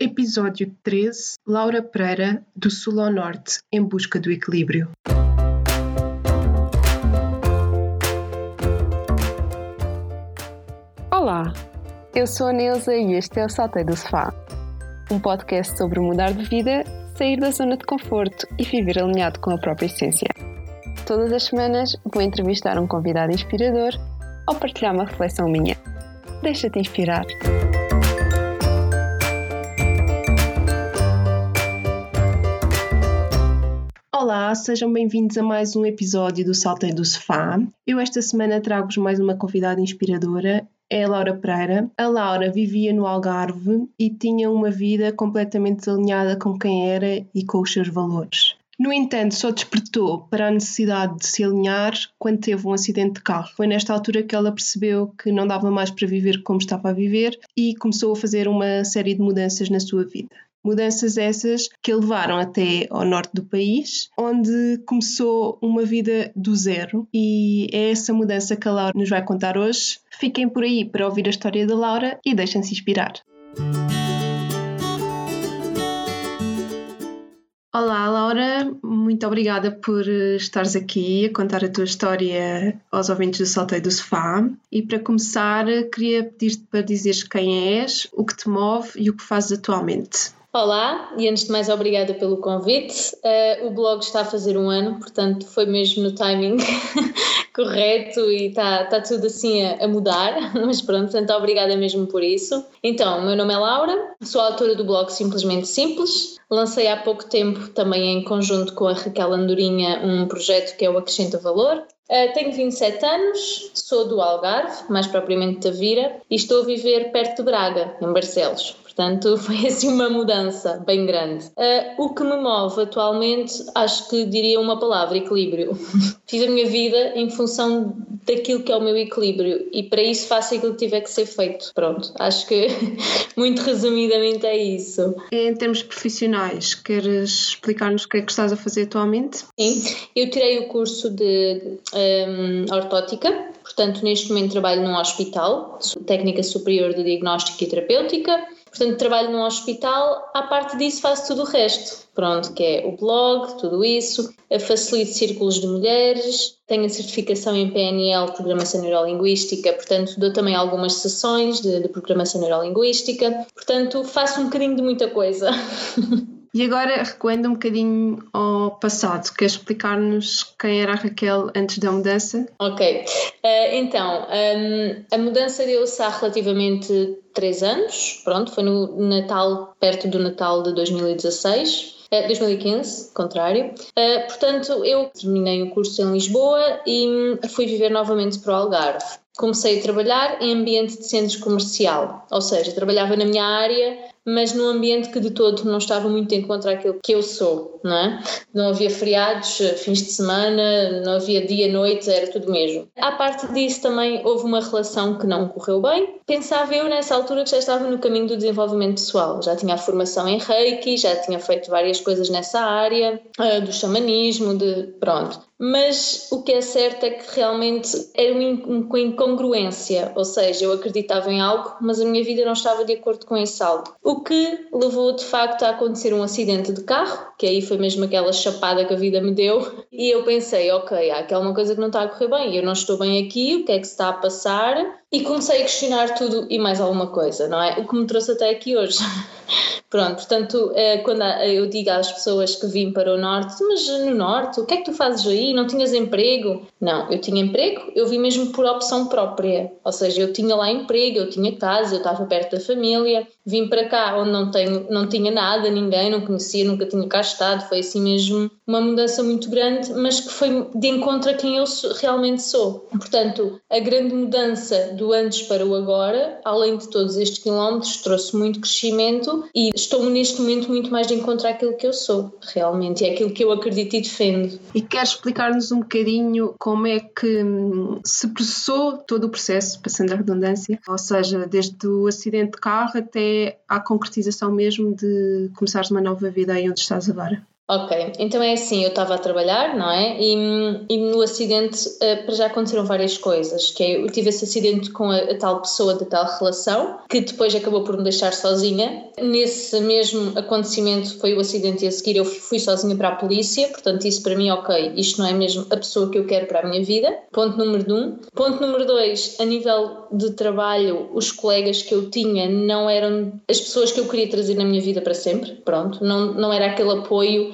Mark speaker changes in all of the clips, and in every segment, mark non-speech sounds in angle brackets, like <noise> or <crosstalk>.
Speaker 1: Episódio 13 Laura Pereira, do Sul ao Norte, em busca do equilíbrio.
Speaker 2: Olá, eu sou a Neuza e este é o Saltei do Sofá, um podcast sobre mudar de vida, sair da zona de conforto e viver alinhado com a própria essência. Todas as semanas vou entrevistar um convidado inspirador ou partilhar uma reflexão minha. Deixa-te inspirar.
Speaker 1: Olá, sejam bem-vindos a mais um episódio do Saltei do Sofá. Eu esta semana trago-vos mais uma convidada inspiradora, é a Laura Pereira. A Laura vivia no Algarve e tinha uma vida completamente desalinhada com quem era e com os seus valores. No entanto, só despertou para a necessidade de se alinhar quando teve um acidente de carro. Foi nesta altura que ela percebeu que não dava mais para viver como estava a viver e começou a fazer uma série de mudanças na sua vida. Mudanças essas que a levaram até ao norte do país, onde começou uma vida do zero. E é essa mudança que a Laura nos vai contar hoje. Fiquem por aí para ouvir a história da Laura e deixem-se inspirar. Olá, Laura, muito obrigada por estares aqui a contar a tua história aos ouvintes do Salteio do Sofá. E para começar, queria pedir-te para dizeres quem és, o que te move e o que fazes atualmente.
Speaker 3: Olá, e antes de mais, obrigada pelo convite. Uh, o blog está a fazer um ano, portanto, foi mesmo no timing <laughs> correto e está tá tudo assim a, a, mudar, <laughs> mas pronto, portanto, obrigada mesmo por isso. Então, o meu nome é Laura, sou autora do blog Simplesmente Simples. Lancei há pouco tempo, também em conjunto com a Raquel Andorinha, um projeto que é o Acrescenta Valor. Uh, tenho 27 anos, sou do Algarve, mais propriamente da Vira, e estou a viver perto de Braga, em Barcelos. Portanto, <laughs> foi assim uma mudança bem grande. Uh, o que me move atualmente, acho que diria uma palavra: equilíbrio. <laughs> Fiz a minha vida em função daquilo que é o meu equilíbrio e para isso faço aquilo que tiver que ser feito. Pronto, acho que <laughs> muito resumidamente é isso.
Speaker 1: Em termos profissionais, queres explicar-nos o que é que estás a fazer atualmente?
Speaker 3: Sim, eu tirei o curso de um, ortótica. Portanto, neste momento trabalho num hospital, técnica superior de diagnóstico e terapêutica, Portanto, trabalho num hospital, à parte disso faço tudo o resto. Pronto, que é o blog, tudo isso, facilito círculos de mulheres, tenho a certificação em PNL, Programação Neurolinguística, portanto dou também algumas sessões de, de Programação Neurolinguística, portanto faço um bocadinho de muita coisa. <laughs>
Speaker 1: E agora recuando um bocadinho ao passado, queres explicar-nos quem era a Raquel antes da mudança?
Speaker 3: Ok, uh, então um, a mudança deu-se há relativamente três anos, pronto, foi no Natal, perto do Natal de 2016. 2015, contrário. Uh, portanto, eu terminei o curso em Lisboa e hum, fui viver novamente para o Algarve. Comecei a trabalhar em ambiente de centros comercial, ou seja, trabalhava na minha área, mas num ambiente que de todo não estava muito em contra aquilo que eu sou, não é? Não havia feriados, fins de semana, não havia dia, noite, era tudo mesmo. À parte disso também houve uma relação que não correu bem. Pensava eu nessa altura que já estava no caminho do desenvolvimento pessoal, já tinha a formação em Reiki, já tinha feito várias coisas nessa área, ah, do xamanismo, de pronto mas o que é certo é que realmente era uma incongruência, ou seja, eu acreditava em algo, mas a minha vida não estava de acordo com esse algo. O que levou de facto a acontecer um acidente de carro, que aí foi mesmo aquela chapada que a vida me deu, e eu pensei, ok, há aqui alguma coisa que não está a correr bem, eu não estou bem aqui, o que é que se está a passar? E comecei a questionar tudo e mais alguma coisa, não é? O que me trouxe até aqui hoje. <laughs> Pronto, portanto, eh, quando eu digo às pessoas que vim para o Norte, mas no Norte, o que é que tu fazes aí? Não tinhas emprego? Não, eu tinha emprego, eu vim mesmo por opção própria. Ou seja, eu tinha lá emprego, eu tinha casa, eu estava perto da família. Vim para cá onde não, tenho, não tinha nada, ninguém, não conhecia, nunca tinha cá estado. Foi assim mesmo uma mudança muito grande, mas que foi de encontro a quem eu realmente sou. Portanto, a grande mudança do antes para o agora, além de todos estes quilómetros, trouxe muito crescimento e estou neste momento muito mais de encontrar aquilo que eu sou, realmente, é aquilo que eu acredito e defendo.
Speaker 1: E queres explicar-nos um bocadinho como é que hum, se processou todo o processo, passando a redundância, ou seja, desde o acidente de carro até à concretização mesmo de começares uma nova vida aí onde estás agora?
Speaker 3: Ok, então é assim, eu estava a trabalhar, não é? E, e no acidente, uh, para já aconteceram várias coisas, que é, eu tive esse acidente com a, a, tal pessoa da tal relação, que depois acabou por me deixar sozinha. Nesse mesmo acontecimento foi o acidente e a seguir eu fui sozinha para a polícia, portanto isso para mim, ok, isto não é mesmo a pessoa que eu quero para a minha vida. Ponto número um. Ponto número dois, a nível de trabalho, os colegas que eu tinha não eram as pessoas que eu queria trazer na minha vida para sempre, pronto, não, não era aquele apoio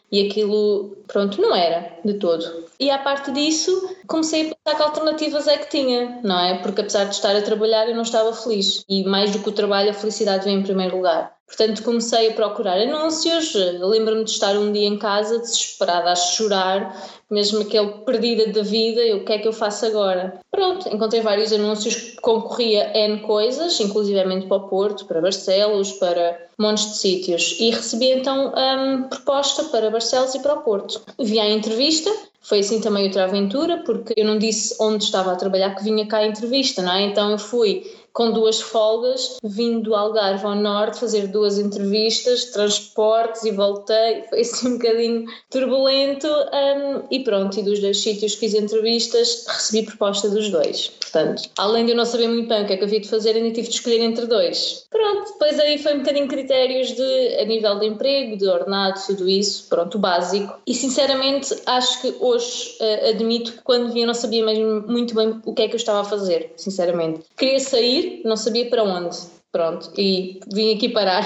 Speaker 3: e aquilo, pronto, não era de todo. E à parte disso, comecei a pensar que alternativas é que tinha, não é? Porque apesar de estar a trabalhar, eu não estava feliz. E mais do que o trabalho, a felicidade vem em primeiro lugar. Portanto, comecei a procurar anúncios. Lembro-me de estar um dia em casa desesperada a chorar, mesmo aquele perdida da vida. E o que é que eu faço agora? Pronto, encontrei vários anúncios que concorria N coisas, inclusivamente para o Porto, para Barcelos, para montes de sítios. E recebi então um, proposta para Barcelos e para o Porto. Vi a entrevista, foi assim também outra aventura, porque eu não disse onde estava a trabalhar que vinha cá a entrevista, não é? Então eu fui com duas folgas, vindo do Algarve ao Norte fazer duas entrevistas, transportes e voltei. <laughs> Foi assim um bocadinho turbulento um, e pronto. E dos dois sítios fiz entrevistas, recebi proposta dos dois. Portanto, além de eu não saber muito bem o que é que havia de fazer, ainda tive de escolher entre dois. Pronto, depois aí foi um bocadinho critérios de a nível de emprego, de ordenado, tudo isso, pronto, o básico. E sinceramente acho que hoje uh, admito que quando vi eu não sabia mesmo muito bem o que é que eu estava a fazer, sinceramente. Queria sair não sabia para onde. Pronto, e vim aqui parar.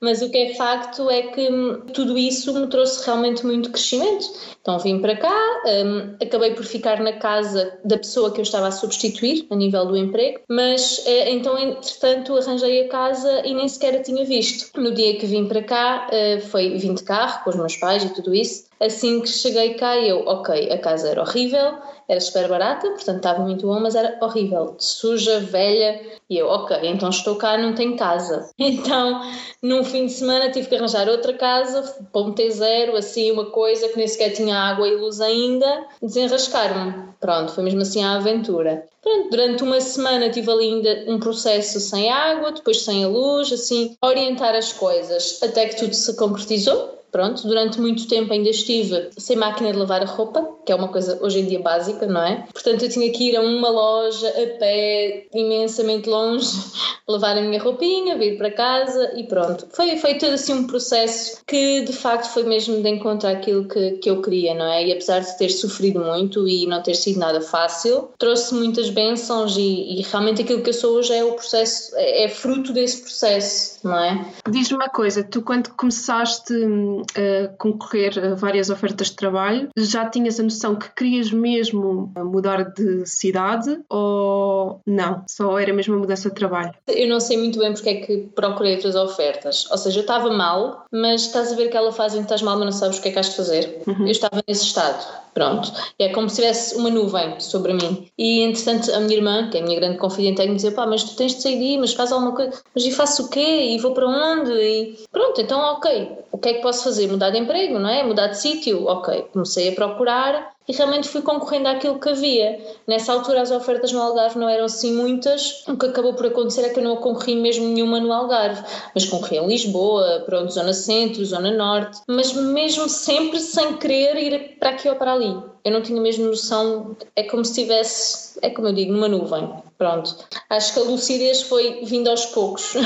Speaker 3: Mas o que é facto é que tudo isso me trouxe realmente muito crescimento. Então vim para cá, um, acabei por ficar na casa da pessoa que eu estava a substituir a nível do emprego, mas eh, então entretanto arranjei a casa e nem sequer a tinha visto. No dia que vim para cá, uh, foi vim de carro com os meus pais e tudo isso. Assim que cheguei cá, eu, ok, a casa era horrível, era super barata, portanto estava muito bom, mas era horrível, suja, velha. E eu, ok, então estou cá, não tenho casa. <laughs> Então, num fim de semana tive que arranjar outra casa, para T0, assim, uma coisa que nem sequer tinha água e luz ainda, desenrascar-me. Pronto, foi mesmo assim a aventura. Pronto, durante uma semana tive ali ainda um processo sem água, depois sem a luz, assim, orientar as coisas, até que tudo se concretizou Pronto, durante muito tempo ainda estive sem máquina de lavar a roupa, que é uma coisa hoje em dia básica, não é? Portanto, eu tinha que ir a uma loja a pé, imensamente longe, <laughs> lavar a minha roupinha, vir para casa e pronto. Foi, foi todo assim um processo que de facto foi mesmo de encontrar aquilo que, que eu queria, não é? E apesar de ter sofrido muito e não ter sido nada fácil, trouxe muitas bênçãos e, e realmente aquilo que eu sou hoje é o processo, é, é fruto desse processo, não é?
Speaker 1: Diz-me uma coisa, tu quando começaste a concorrer a várias ofertas de trabalho, já tinhas a noção que querias mesmo mudar de cidade ou não? Só era mesmo a mudança de trabalho?
Speaker 3: Eu não sei muito bem porque é que procurei outras ofertas. Ou seja, eu estava mal, mas estás a ver aquela fase em que estás mal, mas não sabes o que é que has de fazer. Uhum. Eu estava nesse estado. Pronto. É como se tivesse uma nuvem sobre mim. E, entretanto, a minha irmã, que é a minha grande confidente, me dizer: pá, mas tu tens de sair daí, mas faz alguma coisa. Mas e faço o quê? E vou para onde? E pronto, então, ok. O que é que posso fazer? Mudar de emprego, não é? Mudar de sítio? Ok. Comecei a procurar e realmente fui concorrendo àquilo que havia. Nessa altura as ofertas no Algarve não eram assim muitas, o que acabou por acontecer é que eu não concorri mesmo nenhuma no Algarve, mas concorri em Lisboa, pronto, Zona Centro, Zona Norte, mas mesmo sempre sem querer ir para aqui ou para ali. Eu não tinha mesmo noção, é como se estivesse, é como eu digo, numa nuvem. Pronto. Acho que a lucidez foi vindo aos poucos. uh,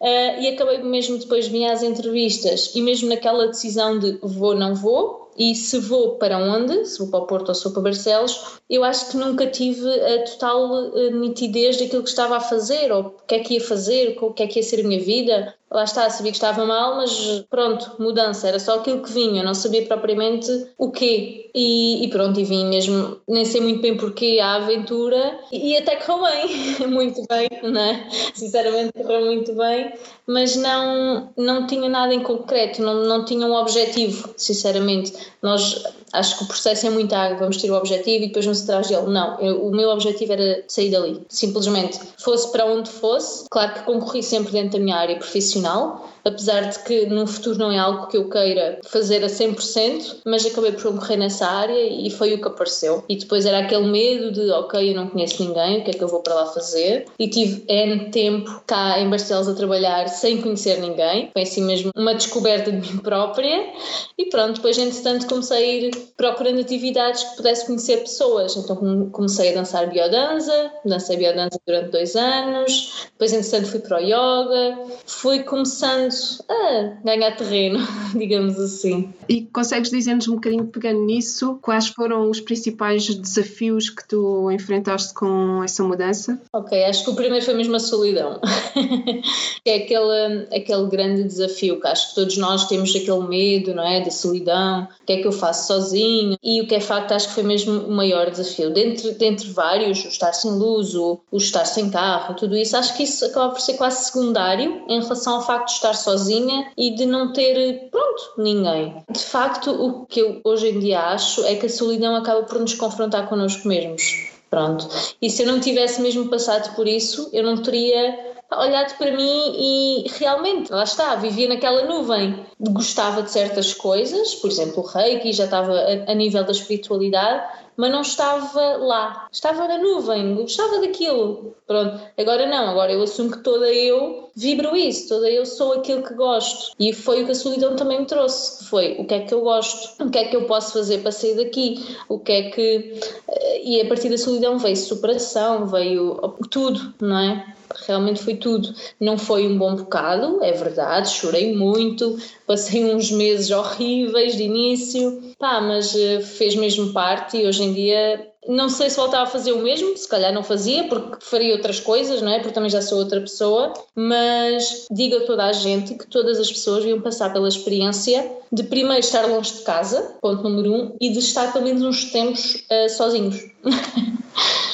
Speaker 3: <laughs> e acabei mesmo depois de vir às entrevistas e mesmo naquela decisão de vou, não vou, e se vou para onde, se vou para o Porto ou se vou para Barcelos, eu acho que nunca tive a total eh, nitidez daquilo que estava a fazer, ou o que é que ia fazer, o que é que ia ser a minha vida. Lá está, sabia que estava mal, mas pronto, mudança, era só aquilo que vinha, não sabia propriamente o quê. E, e pronto, e vim mesmo, nem sei muito bem porquê, a aventura, e, e até correu bem, <laughs> muito bem, não é? Sinceramente correu muito bem, mas não, não tinha nada em concreto, não, não tinha um objetivo, sinceramente. Nós acho que o processo é muito água, vamos ter o objetivo e depois se traz dele. Não, eu, o meu objetivo era sair dali, simplesmente. Fosse para onde fosse, claro que concorri sempre dentro da minha área profissional, apesar de que no futuro não é algo que eu queira fazer a 100%, mas acabei por morrer nessa área e foi o que apareceu. E depois era aquele medo de, ok, eu não conheço ninguém, o que é que eu vou para lá fazer? E tive N tempo cá em Barcelos a trabalhar sem conhecer ninguém, foi assim mesmo uma descoberta de mim própria. E pronto, depois entretanto comecei a ir procurando atividades que pudesse conhecer pessoas. Então comecei a dançar biodança, dancei biodança durante dois anos, depois entretanto fui para o yoga, fui começando a ganhar terreno, <laughs> digamos assim.
Speaker 1: E consegues dizer-nos um bocadinho pegando nisso, quais foram os principais desafios que tu enfrentaste com essa mudança?
Speaker 3: Ok, acho que o primeiro foi mesmo a solidão. <laughs> é aquele, aquele grande desafio que acho que todos nós temos aquele medo, não é? Da solidão, o que é que eu faço sozinho? E o que é facto, acho que foi mesmo o maior desafio. Dentre, dentre vários, o estar sem luz, o, o estar sem carro, tudo isso, acho que isso acaba por ser quase secundário em relação ao facto de estar sozinha e de não ter, pronto, ninguém. De facto, o que eu hoje em dia acho é que a solidão acaba por nos confrontar connosco mesmos. Pronto. E se eu não tivesse mesmo passado por isso, eu não teria olhado para mim e realmente, lá está, vivia naquela nuvem. Gostava de certas coisas, por exemplo, o reiki, já estava a, a nível da espiritualidade, mas não estava lá. Estava na nuvem, gostava daquilo. Pronto, agora não, agora eu assumo que toda eu vibro isso, toda eu sou aquilo que gosto. E foi o que a solidão também me trouxe. Foi o que é que eu gosto, o que é que eu posso fazer para sair daqui, o que é que. Eh, e a partir da solidão veio superação, veio tudo, não é? realmente foi tudo. Não foi um bom bocado, é verdade, chorei muito, passei uns meses horríveis de início, pá, mas eh, fez mesmo parte e hoje em dia não sei se voltava a fazer o mesmo, se calhar não fazia, porque faria outras coisas, não é? Porque também já sou outra pessoa, mas digo a toda a gente que todas as pessoas deviam passar pela experiência de primeiro estar longe de casa, ponto número um, e de estar pelo menos uns tempos uh, sozinhos. <laughs>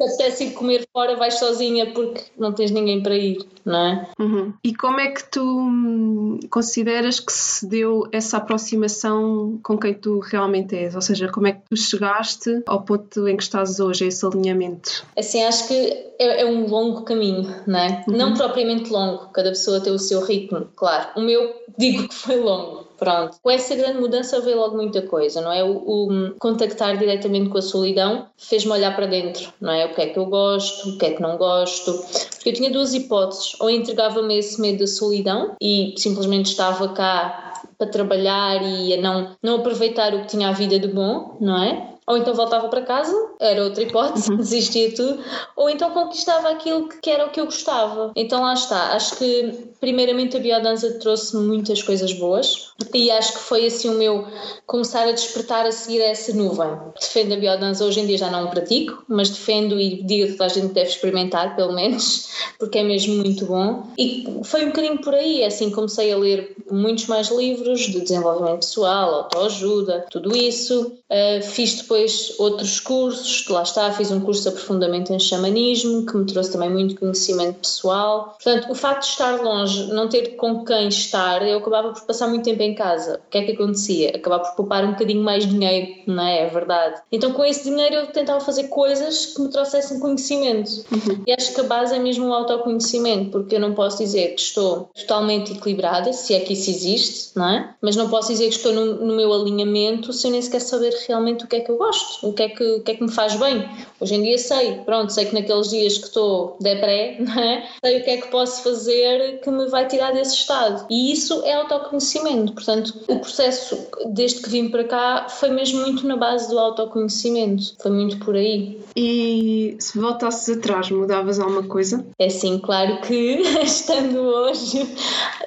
Speaker 3: te apetece ir comer fora, vais sozinha porque não tens ninguém para ir, não é?
Speaker 1: Uhum. E como é que tu hum, consideras que se deu essa aproximação com quem tu realmente és? Ou seja, como é que tu chegaste ao ponto em que estás hoje, esse alinhamento?
Speaker 3: Assim, acho que é, é um longo caminho, não é? Uhum. Não propriamente longo, cada pessoa tem o seu ritmo, claro. O meu, digo que foi longo Pronto. Com essa grande mudança veio logo muita coisa, não é? O, o contactar diretamente com a solidão fez-me olhar para dentro, não é? O que é que eu gosto, o que é que não gosto. Porque eu tinha duas hipóteses. Ou entregava-me esse medo da solidão e simplesmente estava cá para trabalhar e a não, não aproveitar o que tinha a vida de bom, não é? ou então voltava para casa, era outra hipótese, uhum. desistia tudo, ou então conquistava aquilo que era o que eu gostava. Então lá está, acho que primeiramente a biodança trouxe-me muitas coisas boas e acho que foi assim o meu começar a despertar a seguir essa nuvem. Defendo a biodança, hoje em dia já não pratico, mas defendo e digo que toda a gente deve experimentar, pelo menos, <laughs> porque é mesmo muito bom. E foi um bocadinho por aí, assim comecei a ler muitos mais livros de desenvolvimento pessoal, autoajuda, tudo isso. Uh, fiz depois outros cursos, lá está, fiz um curso de aprofundamento em xamanismo, que me trouxe também muito conhecimento pessoal. Portanto, o facto de estar longe, não ter com quem estar, eu acabava por passar muito tempo em casa. O que é que acontecia? Acabava por poupar um bocadinho mais dinheiro, não é? É verdade. Então, com esse dinheiro, eu tentava fazer coisas que me trouxessem conhecimento. Uhum. E acho que a base é mesmo o autoconhecimento, porque eu não posso dizer que estou totalmente equilibrada, se é que isso existe, não é? Mas não posso dizer que estou no, no meu alinhamento se eu nem sequer saber realmente o que é que eu gosto, o que é que, o que, é que me faz bem. Hoje em dia sei, pronto, sei que naqueles dias que estou depré, <laughs> não é? sei o que é que posso fazer que me vai tirar desse estado. E isso é autoconhecimento. Portanto, o processo, desde que vim para cá, foi mesmo muito na base do autoconhecimento. Foi muito por aí.
Speaker 1: E se voltasses atrás, mudavas alguma coisa?
Speaker 3: É sim, claro que <laughs> estando hoje,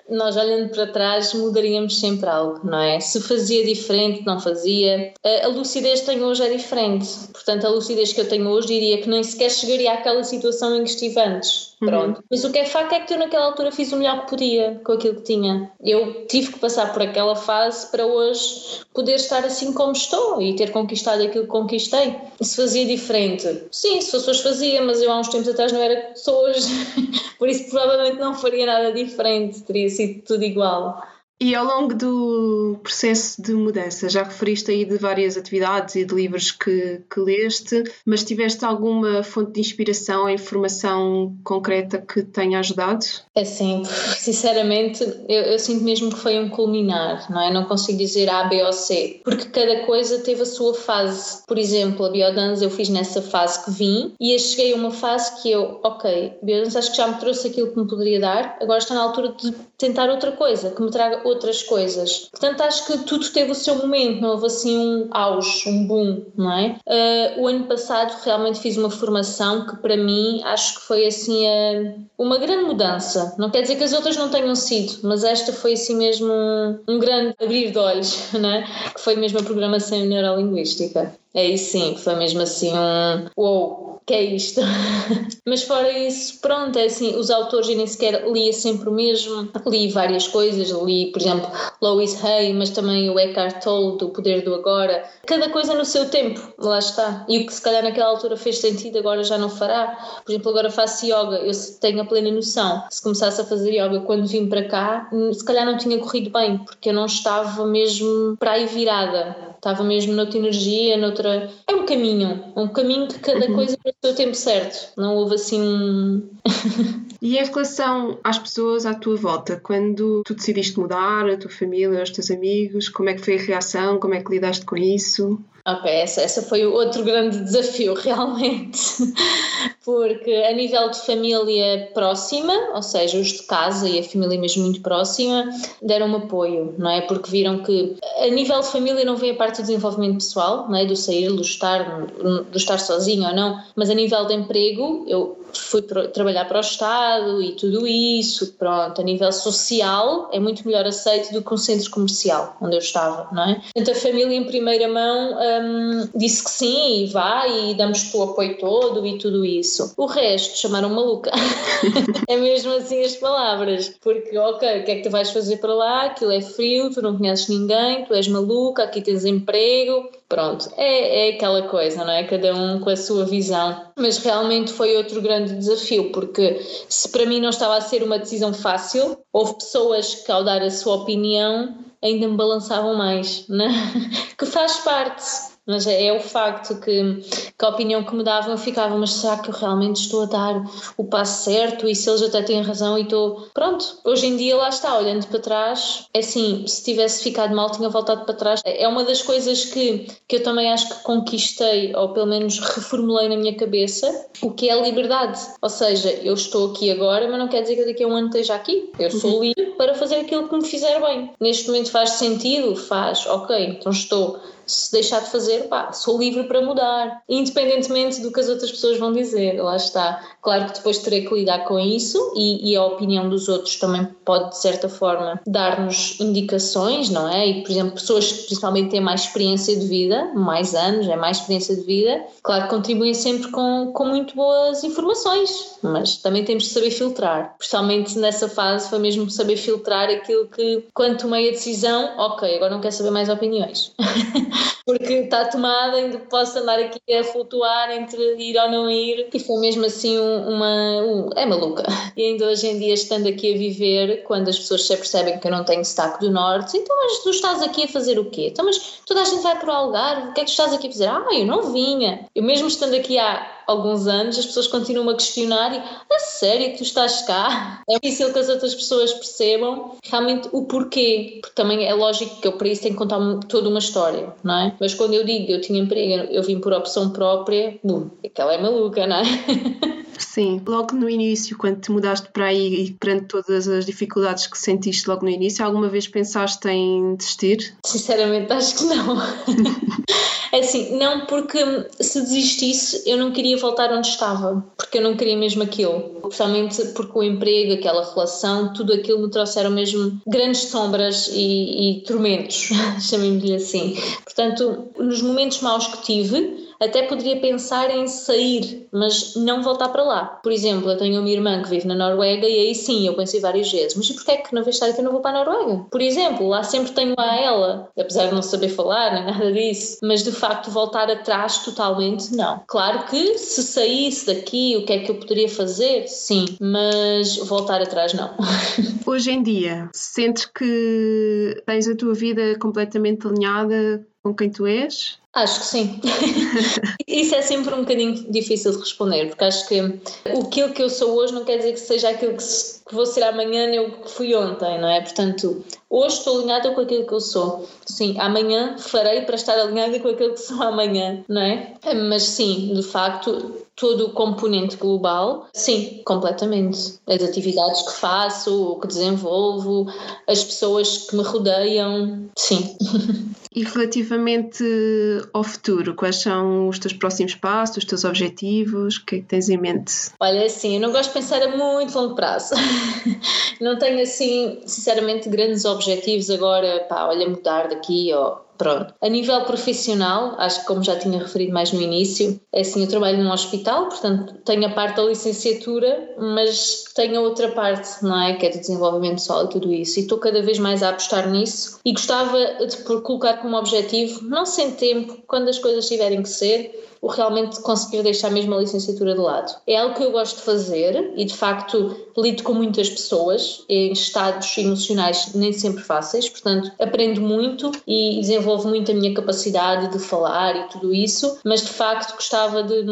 Speaker 3: nós olhando para trás, mudaríamos sempre algo, não é? Se fazia diferente, não fazia. A lucidez que tenho hoje é diferente. Portanto, a lucidez que eu tenho hoje diria que nem sequer chegaria àquela situação em que estive antes. Uhum. Pronto. Uhum. Mas o que é facto é que eu naquela altura fiz o melhor que podia com aquilo que tinha. Eu tive que passar por aquela fase para hoje poder estar assim como estou e ter conquistado aquilo que conquistei. Se fazia diferente, sim, se fosse hoje fazia, mas eu há uns tempos atrás não era sou hoje, <laughs> por isso provavelmente não faria nada diferente, teria sido tudo igual.
Speaker 1: E ao longo do processo de mudança, já referiste aí de várias atividades e de livros que, que leste, mas tiveste alguma fonte de inspiração, informação concreta que tenha ajudado?
Speaker 3: É sim, sinceramente, eu, eu, sinto mesmo que foi um culminar, não é? Não consigo dizer A, B ou C, porque cada coisa teve a sua fase. Por exemplo, a biodança eu fiz nessa fase que vim e cheguei a uma fase que eu, ok, biodança acho que já me trouxe aquilo que me poderia dar, agora está na altura de tentar outra coisa, que me traga outras coisas. Portanto, acho que tudo teve o seu momento, não houve assim um auge, um boom, não é? Uh, o ano passado realmente fiz uma formação que para mim acho que foi assim uh, uma grande mudança. Não quer dizer que as outras não tenham sido, mas esta foi assim mesmo um, um grande abrir de olhos, <laughs> não é? Que foi mesmo a programação neurolinguística. Isso sim, foi mesmo assim um uou, que é isto. <laughs> Mas fora isso, pronto, é assim, os autores eu nem sequer lia sempre o mesmo, li várias coisas, li, por exemplo, Louis Hay, mas também o Eckhart Tolle, do Poder do Agora, cada coisa no seu tempo, lá está. E o que se calhar naquela altura fez sentido, agora já não fará. Por exemplo, agora faço yoga, eu tenho a plena noção, se começasse a fazer yoga quando vim para cá, se calhar não tinha corrido bem, porque eu não estava mesmo para aí virada estava mesmo noutra energia, noutra. É um caminho, um caminho que cada uhum. coisa tem o seu tempo certo. Não houve assim um.
Speaker 1: e em relação às pessoas à tua volta, quando tu decidiste mudar, a tua família, os teus amigos, como é que foi a reação? Como é que lidaste com isso?
Speaker 3: Ok, essa, essa foi outro grande desafio, <laughs> realmente, porque a nível de família próxima, ou seja, os de casa e a família mesmo muito próxima, deram-me apoio, não é? Porque viram que a nível de família não vem a parte do desenvolvimento pessoal, não é? Do sair, do estar, do estar sozinho ou não, mas a nível de emprego, eu fui trabalhar para o Estado e tudo isso, pronto, a nível social é muito melhor aceito do que um centro comercial onde eu estava, não é? Portanto, a família em primeira mão hum, disse que sim e vai e damos-te o apoio todo e tudo isso. O resto chamaram maluca. <laughs> é mesmo assim as palavras, porque ok, o que é que tu vais fazer para lá? Aquilo é frio, tu não conheces ninguém, tu és maluca, aqui tens emprego, Pronto, é, é aquela coisa, não é? Cada um com a sua visão. Mas realmente foi outro grande desafio, porque se para mim não estava a ser uma decisão fácil, houve pessoas que, ao dar a sua opinião, ainda me balançavam mais, né? <laughs> que faz parte mas é, é o facto que, que a opinião que me davam eu ficava, mas será que eu realmente estou a dar o passo certo e se eles até têm razão e estou. Pronto, hoje em dia lá está, olhando para trás, é assim, se tivesse ficado mal tinha voltado para trás. É uma das coisas que, que eu também acho que conquistei, ou pelo menos reformulei na minha cabeça, o que é a liberdade. Ou seja, eu estou aqui agora, mas não quer dizer que daqui a um ano esteja aqui. Eu sou uhum. livre para fazer aquilo que me fizer bem. Neste momento faz sentido? Faz, ok, então estou se deixar de fazer, pá, sou livre para mudar, independentemente do que as outras pessoas vão dizer, lá está. Claro que depois terei que lidar com isso e, e a opinião dos outros também pode, de certa forma, dar-nos indicações, não é? E, por exemplo, pessoas que principalmente têm mais experiência de vida, mais anos, é mais experiência de vida, claro que contribuem sempre com, com muito boas informações, mas também temos de saber filtrar. Principalmente nessa fase foi mesmo saber filtrar aquilo que, quando tomei a decisão, ok, agora não quero saber mais opiniões. <laughs> porque está tomada, ainda posso andar aqui a flutuar entre ir ou não ir, e foi mesmo assim uma. Um, é maluca. E ainda hoje em dia, estando aqui a viver, quando as pessoas se percebem que eu não tenho sotaque do norte, então, mas tu estás aqui a fazer o quê? Então, mas toda a gente vai para o Algarve, o que é que tu estás aqui a fazer? Ah, eu não vinha. Eu mesmo estando aqui há alguns anos, as pessoas continuam a questionar e a sério que tu estás cá? É difícil que as outras pessoas percebam realmente o porquê, porque também é lógico que eu para isso tenho que contar toda uma história, não é? Mas quando eu digo eu tinha emprego, eu vim por opção própria, bum, aquela é maluca, não é? <laughs>
Speaker 1: Sim, logo no início, quando te mudaste para aí e perante todas as dificuldades que sentiste logo no início, alguma vez pensaste em desistir?
Speaker 3: Sinceramente, acho que não. <laughs> é assim, não porque se desistisse eu não queria voltar onde estava, porque eu não queria mesmo aquilo. Principalmente porque o emprego, aquela relação, tudo aquilo me trouxeram mesmo grandes sombras e, e tormentos, <laughs> chamemos-lhe assim. Portanto, nos momentos maus que tive, até poderia pensar em sair, mas não voltar para lá. Por exemplo, eu tenho uma irmã que vive na Noruega e aí sim, eu pensei várias vezes, mas porquê é que na vez que eu não vou para a Noruega? Por exemplo, lá sempre tenho a ela, apesar de não saber falar nem <laughs> nada disso, mas de facto voltar atrás totalmente, não. Claro que se saísse daqui, o que é que eu poderia fazer? Sim, mas voltar atrás não. <laughs>
Speaker 1: Hoje em dia, sentes que tens a tua vida completamente alinhada com quem tu és?
Speaker 3: Acho que sim. <laughs> Isso é sempre um bocadinho difícil de responder, porque acho que aquilo que eu sou hoje não quer dizer que seja aquilo que, que vou ser amanhã eu que fui ontem, não é? Portanto, hoje estou alinhada com aquilo que eu sou. Sim, amanhã farei para estar alinhada com aquilo que sou amanhã, não é? Mas sim, de facto, todo o componente global, sim, completamente. As atividades que faço, o que desenvolvo, as pessoas que me rodeiam, sim. <laughs>
Speaker 1: E relativamente ao futuro, quais são os teus próximos passos, os teus objetivos, o que é que tens em mente?
Speaker 3: Olha, assim, eu não gosto de pensar a muito longo prazo. <laughs> não tenho, assim, sinceramente, grandes objetivos agora, pá, olha, mudar daqui ou Pronto. A nível profissional, acho que como já tinha referido mais no início, é assim, eu trabalho num hospital, portanto tenho a parte da licenciatura, mas tenho a outra parte, não é? Que é de desenvolvimento solo e tudo isso. E estou cada vez mais a apostar nisso e gostava de colocar como objetivo, não sem tempo, quando as coisas tiverem que ser, o realmente conseguir deixar mesmo a licenciatura de lado. É algo que eu gosto de fazer e de facto lido com muitas pessoas em estados emocionais nem sempre fáceis, portanto aprendo muito e desenvolvo muito a minha capacidade de falar e tudo isso, mas de facto gostava de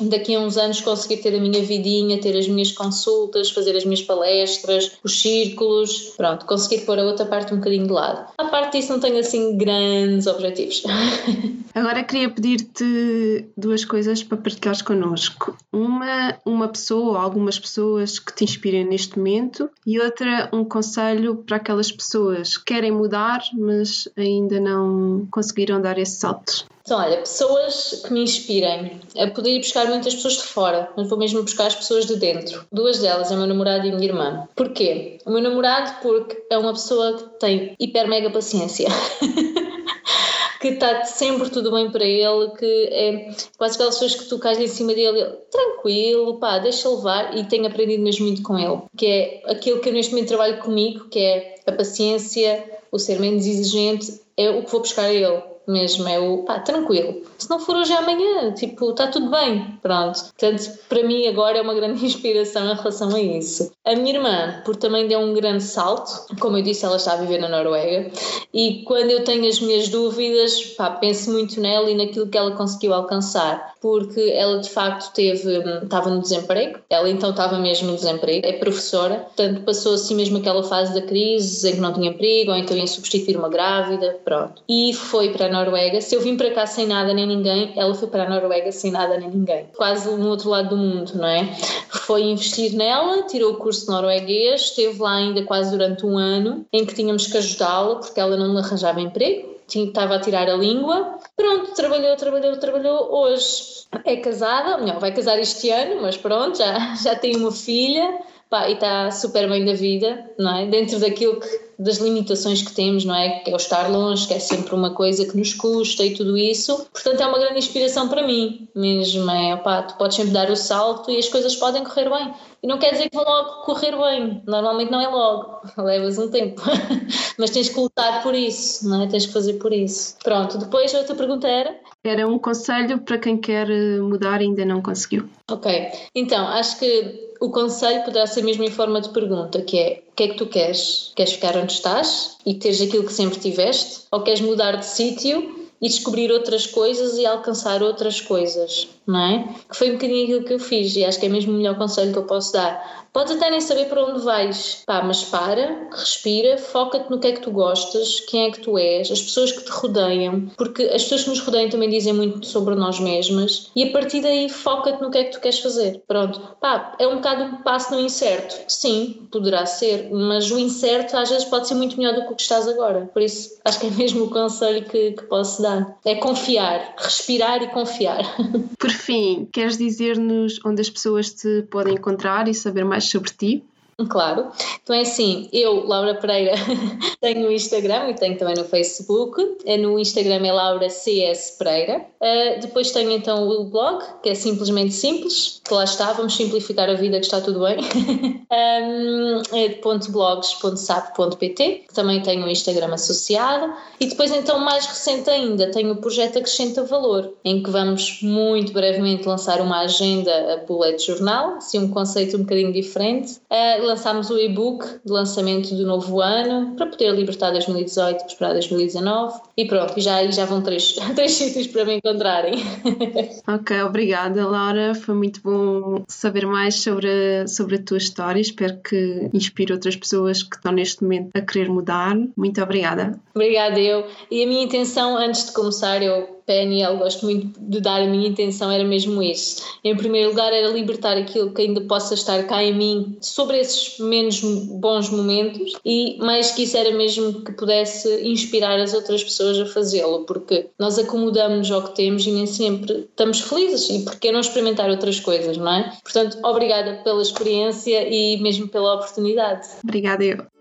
Speaker 3: daqui a uns anos conseguir ter a minha vidinha, ter as minhas consultas, fazer as minhas palestras, os círculos, pronto, conseguir pôr a outra parte um bocadinho de lado. A parte disso não tenho assim grandes objetivos. <laughs>
Speaker 1: Agora queria pedir-te duas coisas para partilhares connosco. Uma, uma pessoa algumas pessoas que te inspirem neste momento e outra, um conselho para aquelas pessoas que querem mudar, mas ainda não conseguiram dar esse salto.
Speaker 3: Então, olha, pessoas que me inspirem. Eu poder ir buscar muitas pessoas de fora, mas vou mesmo buscar as pessoas de dentro. Duas delas é o meu namorado e a minha irmã. Porquê? O meu namorado, porque é uma pessoa que tem hiper mega paciência. <laughs> que está sempre tudo bem para ele, que é quase aquelas pessoas que tu cais em cima dele, tranquilo, pá, deixa levar e tenho aprendido mesmo muito com ele, que é aquilo que eu neste momento trabalho comigo, que é a paciência, o ser menos exigente, é o que vou buscar a ele mesmo, é o pá, tranquilo. Se não for hoje é amanhã, tipo, está tudo bem, pronto. Portanto, para mim agora é uma grande <laughs> inspiração em relação a isso. A minha irmã, por também deu um grande salto, como eu disse, ela está a viver na Noruega, e quando eu tenho as minhas dúvidas, pá, penso muito nela e naquilo que ela conseguiu alcançar, porque ela de facto teve, estava no desemprego, ela então estava mesmo no desemprego, é professora, portanto passou assim mesmo aquela fase da crise em que não tinha emprego, ou então ia substituir uma grávida, pronto. E foi para a Noruega. Se eu vim para cá sem nada nem ninguém, ela foi para a Noruega sem nada nem ninguém. Quase no outro lado do mundo, não é? Foi investir nela, tirou o curso norueguês, esteve lá ainda quase durante um ano, em que tínhamos que ajudá-la porque ela não arranjava emprego, estava a tirar a língua. Pronto, trabalhou, trabalhou, trabalhou. Hoje é casada, não, vai casar este ano, mas pronto, já, já tem uma filha pá, e está super bem da vida, não é? Dentro daquilo que das limitações que temos, não é? Que é o estar longe, que é sempre uma coisa que nos custa e tudo isso. Portanto, é uma grande inspiração para mim mesmo. É, opá, tu podes sempre dar o salto e as coisas podem correr bem. E não quer dizer que vão logo correr bem. Normalmente não é logo. <laughs> Levas um tempo. <laughs> Mas tens que lutar por isso, não é? Tens que fazer por isso. Pronto, depois a outra pergunta era?
Speaker 1: Era um conselho para quem quer mudar e ainda não conseguiu.
Speaker 3: Ok. Então, acho que o conselho poderá ser mesmo em forma de pergunta, que é o que é que tu queres? Queres ficar onde estás e teres aquilo que sempre tiveste? Ou queres mudar de sítio e descobrir outras coisas e alcançar outras coisas, não é? Que foi um bocadinho aquilo que eu fiz e acho que é mesmo o melhor conselho que eu posso dar. Podes até nem saber para onde vais, pá, mas para, respira, foca-te no que é que tu gostas, quem é que tu és, as pessoas que te rodeiam, porque as pessoas que nos rodeiam também dizem muito sobre nós mesmas e a partir daí foca-te no que é que tu queres fazer. Pronto, pá, é um bocado um passo no incerto. Sim, poderá ser, mas o incerto às vezes pode ser muito melhor do que o que estás agora. Por isso, acho que é mesmo o conselho que, que posso dar. É confiar, respirar e confiar. <laughs>
Speaker 1: fim, queres dizer-nos onde as pessoas te podem encontrar e saber mais sobre ti?
Speaker 3: Claro. Então é assim, eu, Laura Pereira, <laughs> tenho no Instagram e tenho também no Facebook. É no Instagram é Laura CS Pereira. Uh, depois tenho então o blog, que é simplesmente simples, que lá está, vamos simplificar a vida que está tudo bem. um, <laughs> é de blogs.sap.pt, que também tenho o Instagram associado. E depois então mais recente ainda, tenho o projeto Acrescenta Valor, em que vamos muito brevemente lançar uma agenda a bullet jornal, assim um conceito um bocadinho diferente. Uh, lançámos o e-book de lançamento do novo ano para poder libertar 2018 e esperar 2019 e pronto, já aí já vão três, <laughs> três sítios para me encontrarem. <laughs>
Speaker 1: ok, obrigada Laura, foi muito bom saber mais sobre, sobre a tua história, espero que inspire outras pessoas que estão neste momento a querer mudar. Muito obrigada.
Speaker 3: Obrigada eu. E a minha intenção antes de começar, eu PNL gosto muito de dar a minha intenção era mesmo isso. Em primeiro lugar era libertar aquilo que ainda possa estar cá em mim sobre esses menos bons momentos e mais que isso era mesmo que pudesse inspirar as outras pessoas a fazê-lo, porque nós acomodamos ao que temos e nem sempre estamos felizes e porque não experimentar outras coisas, não é? Portanto, obrigada pela experiência e mesmo pela oportunidade.
Speaker 1: Obrigada eu.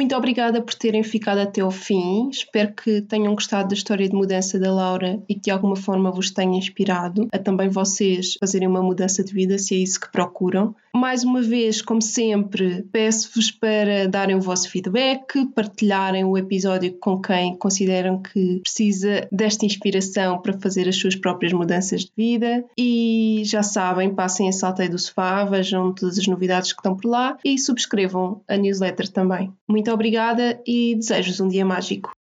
Speaker 1: Muito obrigada por terem ficado até ao fim. Espero que tenham gostado da história de mudança da Laura e que de alguma forma vos tenha inspirado a também vocês fazerem uma mudança de vida, se é isso que procuram. Mais uma vez, como sempre, peço-vos para darem o vosso feedback, partilharem o episódio com quem consideram que precisa desta inspiração para fazer as suas próprias mudanças de vida. E já sabem, passem a Salteio do Sofá, vejam todas as novidades que estão por lá e subscrevam a newsletter também. Muito obrigada e desejo-vos um dia mágico.